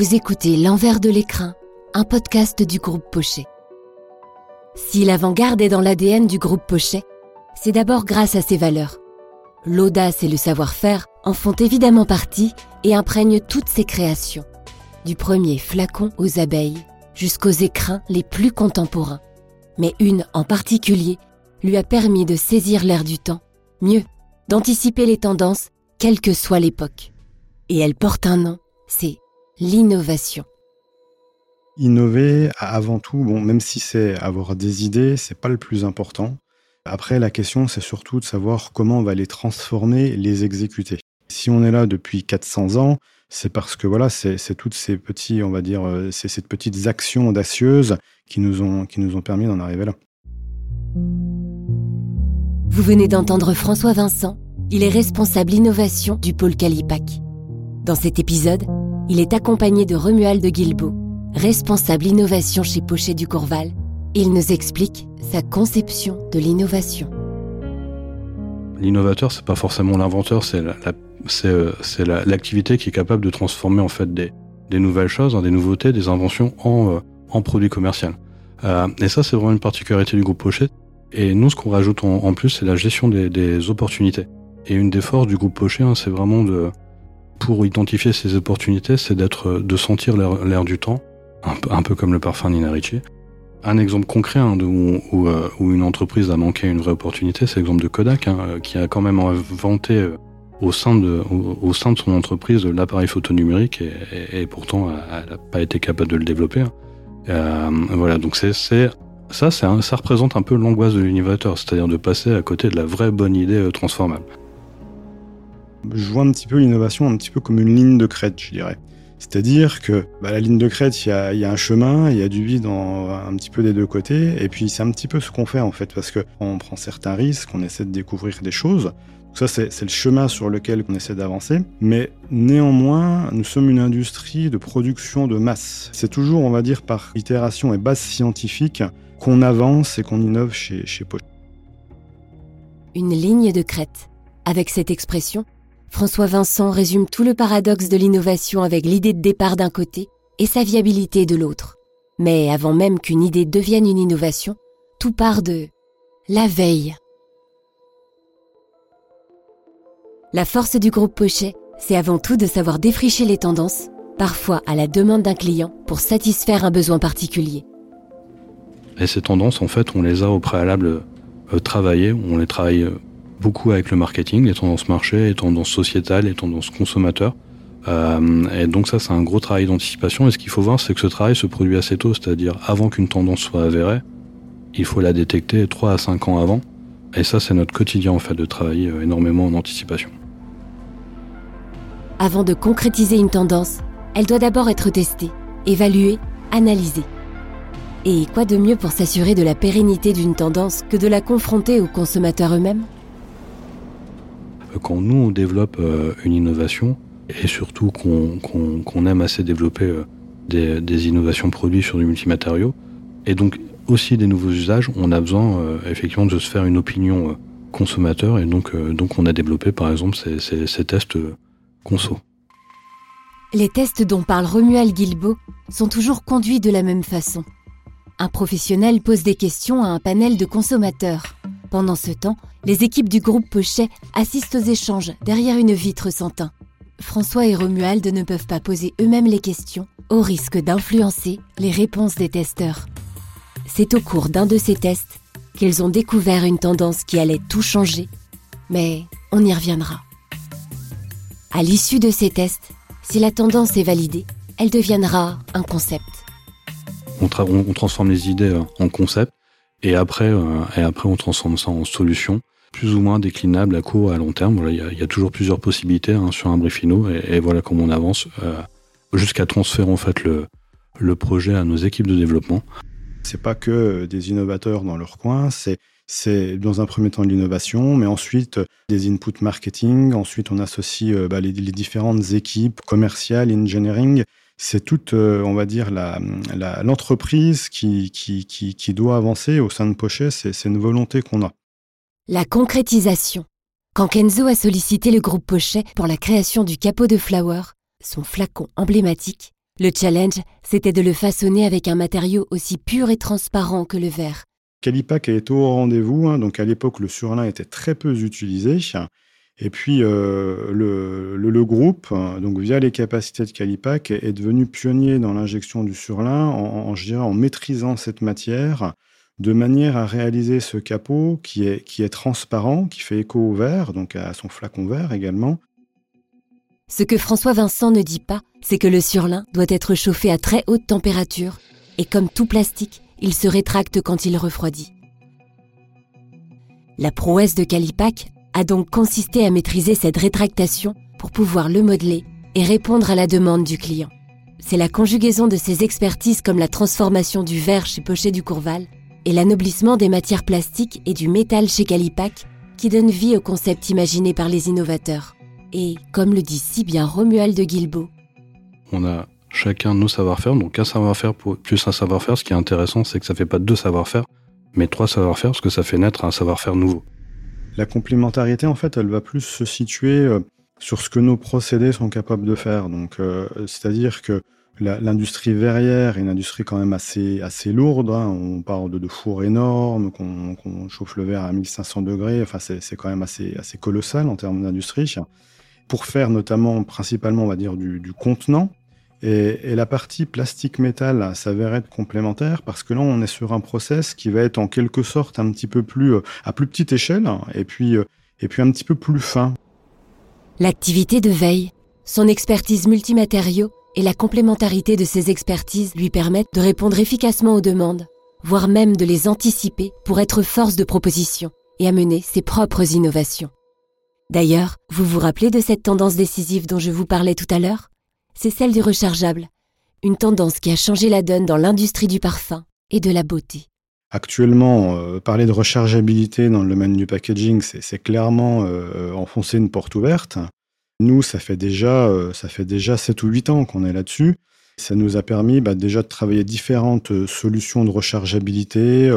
Vous écoutez L'envers de l'écrin, un podcast du groupe Pochet. Si l'avant-garde est dans l'ADN du groupe Pochet, c'est d'abord grâce à ses valeurs. L'audace et le savoir-faire en font évidemment partie et imprègnent toutes ses créations. Du premier flacon aux abeilles jusqu'aux écrins les plus contemporains. Mais une en particulier lui a permis de saisir l'air du temps, mieux, d'anticiper les tendances, quelle que soit l'époque. Et elle porte un nom, c'est l'innovation. Innover, avant tout, bon, même si c'est avoir des idées, c'est pas le plus important. Après, la question, c'est surtout de savoir comment on va les transformer, les exécuter. Si on est là depuis 400 ans, c'est parce que voilà, c'est toutes ces petits, on va dire, euh, c'est ces petites actions audacieuses qui nous ont, qui nous ont permis d'en arriver là. Vous venez d'entendre François Vincent. Il est responsable innovation du pôle Calipac. Dans cet épisode, il est accompagné de Romuald de Guilbeault, responsable innovation chez Pochet du Courval. Il nous explique sa conception de l'innovation. L'innovateur, c'est pas forcément l'inventeur, c'est euh, l'activité qui est capable de transformer en fait des, nouvelles choses, des nouveautés, des inventions en, euh, en produits commerciaux. Euh, et ça, c'est vraiment une particularité du groupe Pochet. Et nous, ce qu'on rajoute en, plus, c'est la gestion des, opportunités. Et une des forces du groupe Pochet, hein, c'est vraiment de, pour identifier ces opportunités, c'est d'être, de sentir l'air du temps, un peu, comme le parfum Nina Ricci. Un exemple concret hein, euh, où, une entreprise a manqué une vraie opportunité, c'est l'exemple de Kodak, hein, qui a quand même inventé euh, au sein de, au, sein de son entreprise l'appareil photo numérique et, pourtant elle n'a pas été capable de le développer. Hein. Euh, voilà, donc c'est ça, ça représente un peu l'angoisse de l'innovateur, c'est-à-dire de passer à côté de la vraie bonne idée transformable. Je vois un petit peu l'innovation un petit peu comme une ligne de crête, je dirais. C'est-à-dire que bah, la ligne de crête, il y a, un chemin, il y a du vide un petit peu des deux côtés, et puis c'est un petit peu ce qu'on fait en fait, parce qu'on prend certains risques, on essaie de découvrir des choses. ça, c'est le chemin sur lequel on essaie d'avancer. Mais néanmoins, nous sommes une industrie de production de masse. C'est toujours, on va dire, par itération et base scientifique qu'on avance et qu'on innove chez, chez Poche. Une ligne de crête. Avec cette expression, François Vincent résume tout le paradoxe de l'innovation avec l'idée de départ d'un côté et sa viabilité de l'autre. Mais avant même qu'une idée devienne une innovation, tout part de la veille. La force du groupe Pochet, c'est avant tout de savoir défricher les tendances, parfois à la demande d'un client, pour satisfaire un besoin particulier. Et ces tendances, en fait, on les a au préalable euh, travaillées, on les travaille euh, beaucoup avec le marketing, les tendances marché, les tendances sociétales, les tendances consommateurs. Euh, et donc ça, c'est un gros travail d'anticipation. Et ce qu'il faut voir, c'est que ce travail se produit assez tôt, c'est-à-dire avant qu'une tendance soit avérée, il faut la détecter 3 à 5 ans avant. Et ça, c'est notre quotidien en fait, de travailler euh, énormément en anticipation. Avant de concrétiser une tendance, elle doit d'abord être testée, évaluée, analysée. Et quoi de mieux pour s'assurer de la pérennité d'une tendance que de la confronter aux consommateurs eux-mêmes? Quand nous on développe euh, une innovation et surtout qu'on aime assez développer euh, des, innovations produites sur du multimatériau et donc aussi des nouveaux usages, on a besoin euh, effectivement de se faire une opinion consommateur et donc, donc on a développé par exemple ces, tests conso. Les tests dont parle Romuald Guilbeault sont toujours conduits de la même façon. Un professionnel pose des questions à un panel de consommateurs. Pendant ce temps, les équipes du groupe Pochet assistent aux échanges derrière une vitre sans teint. François et Romuald ne peuvent pas poser eux-mêmes les questions, au risque d'influencer les réponses des testeurs. C'est au cours d'un de ces tests qu'ils ont découvert une tendance qui allait tout changer, mais on y reviendra. À l'issue de ces tests, si la tendance est validée, elle deviendra un concept. On, on transforme les idées en concept et après, euh, et après on transforme ça en solution plus ou moins déclinable à court et à long terme. Voilà, il y, a toujours plusieurs possibilités hein, sur un briefino et, et, voilà comment on avance euh, jusqu'à transférer en fait le, projet à nos équipes de développement. C'est pas que des innovateurs dans leur coin, c'est c'est dans un premier temps de l'innovation, mais ensuite des inputs marketing. Ensuite, on associe euh, bah, les, différentes équipes commerciales, engineering. C'est toute, euh, on va dire, l'entreprise la, qui, qui, qui, qui, doit avancer au sein de Pochet. C'est une volonté qu'on a. La concrétisation. Quand Kenzo a sollicité le groupe Pochet pour la création du capot de Flower, son flacon emblématique, Le challenge, c'était de le façonner avec un matériau aussi pur et transparent que le verre. Calipac a été au rendez-vous. Hein. donc à l'époque, le surlin était très peu utilisé. Et puis euh, le, groupe, donc via les capacités de Calipac, est devenu pionnier dans l'injection du surlin en, en maîtrisant cette matière de manière à réaliser ce capot qui est, qui est transparent, qui fait écho au verre, donc à son flacon vert également. Ce que François Vincent ne dit pas, c'est que le surlin doit être chauffé à très haute température, et comme tout plastique, il se rétracte quand il refroidit. La prouesse de Calipac a donc consisté à maîtriser cette rétractation pour pouvoir le modeler et répondre à la demande du client. C'est la conjugaison de ces expertises comme la transformation du verre chez Pochet du Courval et l'anoblissement des matières plastiques et du métal chez Calipac qui donne vie au concept imaginé par les innovateurs. Et, comme le dit si bien Romuald de Guilbeault, on a chacun nos savoir-faire, donc un savoir-faire plus un savoir-faire. Ce qui est intéressant, c'est que ça fait pas deux savoir-faire, mais trois savoir-faire, parce que ça fait naître un savoir-faire nouveau. La complémentarité, en fait, elle va plus se situer euh, sur ce que nos procédés sont capables de faire. Donc, euh, c'est-à-dire que l'industrie verrière est une industrie quand même assez, assez lourde. Hein. On parle de, fours énormes, qu'on chauffe le verre à 1500 degrés. Enfin, c'est quand même assez, assez colossal en termes d'industrie. Pour faire notamment, principalement, on va dire, du, du contenant, et, la partie plastique-métal s'avère être complémentaire parce que là, on est sur un process qui va être en quelque sorte un petit peu plus euh, à plus petite échelle et puis, euh, et puis un petit peu plus fin. L'activité de veille, son expertise multimatériaux et la complémentarité de ses expertises lui permettent de répondre efficacement aux demandes, voire même de les anticiper pour être force de proposition et amener ses propres innovations. D'ailleurs, vous vous rappelez de cette tendance décisive dont je vous parlais tout à l'heure? C'est celle du rechargeable, une tendance qui a changé la donne dans l'industrie du parfum et de la beauté. Actuellement, euh, parler de rechargeabilité dans le domaine du packaging, c'est clairement euh, enfoncer une porte ouverte. Nous, ça fait déjà, euh, ça fait déjà 7 ou 8 ans qu'on est là-dessus. Ça nous a permis bah, déjà de travailler différentes solutions de rechargeabilité,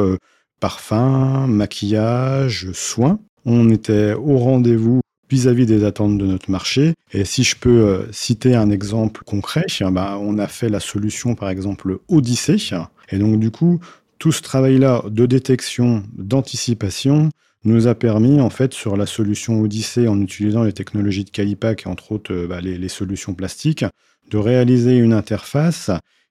parfum, maquillage, soins. On était au rendez-vous vis-à-vis des attentes de notre marché. Et si je peux citer un exemple concret, bah, on a fait la solution par exemple Odyssée. Et donc du coup, tout ce travail-là de détection, d'anticipation, nous a permis, en fait, sur la solution Odyssée, en utilisant les technologies de Calipac et entre autres euh, bah, les, solutions plastiques, de réaliser une interface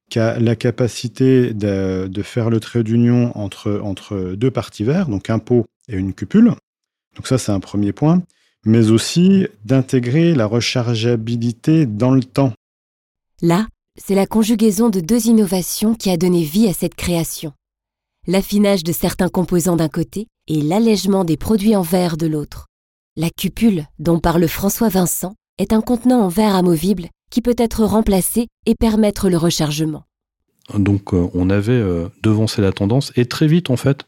qui a la capacité de, faire le trait d'union entre, entre deux parties verres, donc un pot et une cupule. Donc ça, c'est un premier point mais aussi d'intégrer la rechargeabilité dans le temps. Là, c'est la conjugaison de deux innovations qui a donné vie à cette création. L'affinage de certains composants d'un côté et l'allègement des produits en verre de l'autre. La cupule, dont parle François Vincent, est un contenant en verre amovible qui peut être remplacé et permettre le rechargement. Donc euh, on avait euh, devancé la tendance et très vite en fait,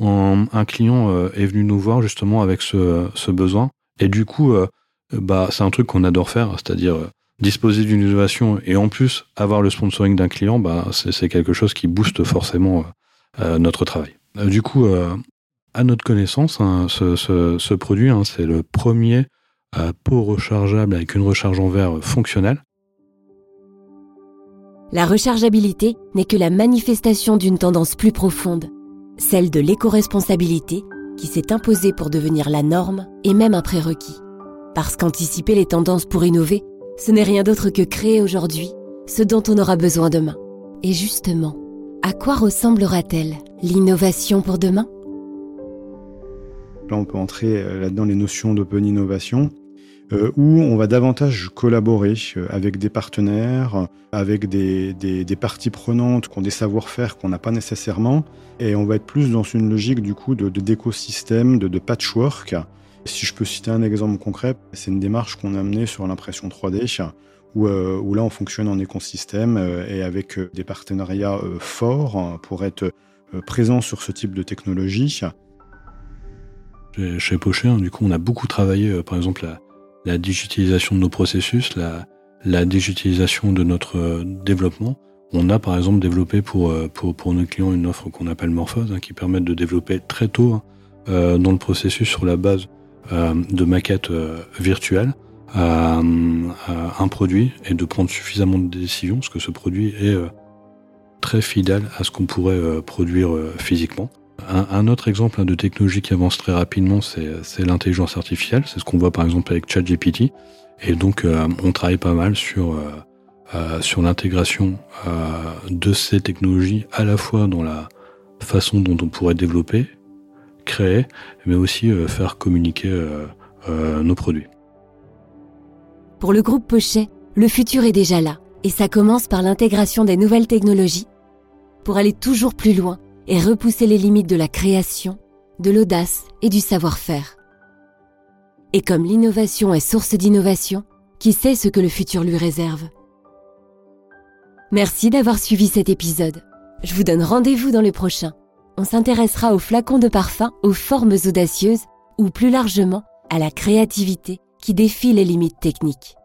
un client euh, est venu nous voir justement avec ce besoin et du coup, bah, c'est un truc qu'on adore faire, c'est-à-dire disposer d'une innovation et en plus avoir le sponsoring d'un client, bah, c'est quelque chose qui booste forcément notre travail. du coup, à notre connaissance, hein, ce, produit, hein, c'est le premier pot rechargeable avec une recharge en verre fonctionnelle. La rechargeabilité n'est que la manifestation d'une tendance plus profonde, celle de l'éco-responsabilité qui s'est imposé pour devenir la norme et même un prérequis. Parce qu'anticiper les tendances pour innover, ce n'est rien d'autre que créer aujourd'hui ce dont on aura besoin demain. Et justement, à quoi ressemblera-t-elle l'innovation pour demain? Là, on peut entrer euh, là-dedans les notions d'open innovation. Euh, où on va davantage collaborer euh, avec des partenaires, avec des, parties prenantes qui ont des savoir-faire qu'on n'a pas nécessairement, et on va être plus dans une logique du coup de d'écosystème, de, de, patchwork. Si je peux citer un exemple concret, c'est une démarche qu'on a menée sur l'impression 3D, où, euh, où, là on fonctionne en écosystème et avec des partenariats forts pour être présent sur ce type de technologie. Chez Pochet, hein, du coup, on a beaucoup travaillé, par exemple, la digitalisation de nos processus, la, digitalisation de notre euh, développement. On a par exemple développé pour, euh, nos clients une offre qu'on appelle Morphose, hein, qui permet de développer très tôt hein, euh, dans le processus sur la base de maquettes virtuelles un produit et de prendre suffisamment de décisions, parce que ce produit est très fidèle à ce qu'on pourrait produire physiquement. Un, autre exemple de technologie qui avance très rapidement, c'est l'intelligence artificielle. C'est ce qu'on voit par exemple avec ChatGPT. Et donc, on travaille pas mal sur euh, sur l'intégration euh, de ces technologies à la fois dans la façon dont on pourrait développer, créer, mais aussi euh, faire communiquer nos produits. Pour le groupe Pochet, le futur est déjà là, et ça commence par l'intégration des nouvelles technologies pour aller toujours plus loin et repousser les limites de la création, de l'audace et du savoir-faire. Et comme l'innovation est source d'innovation, qui sait ce que le futur lui réserve? Merci d'avoir suivi cet épisode. Je vous donne rendez-vous dans le prochain. On s'intéressera aux flacons de parfum, aux formes audacieuses ou plus largement à la créativité qui défie les limites techniques.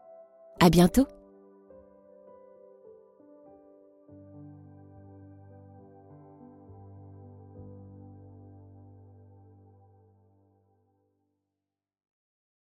À bientôt!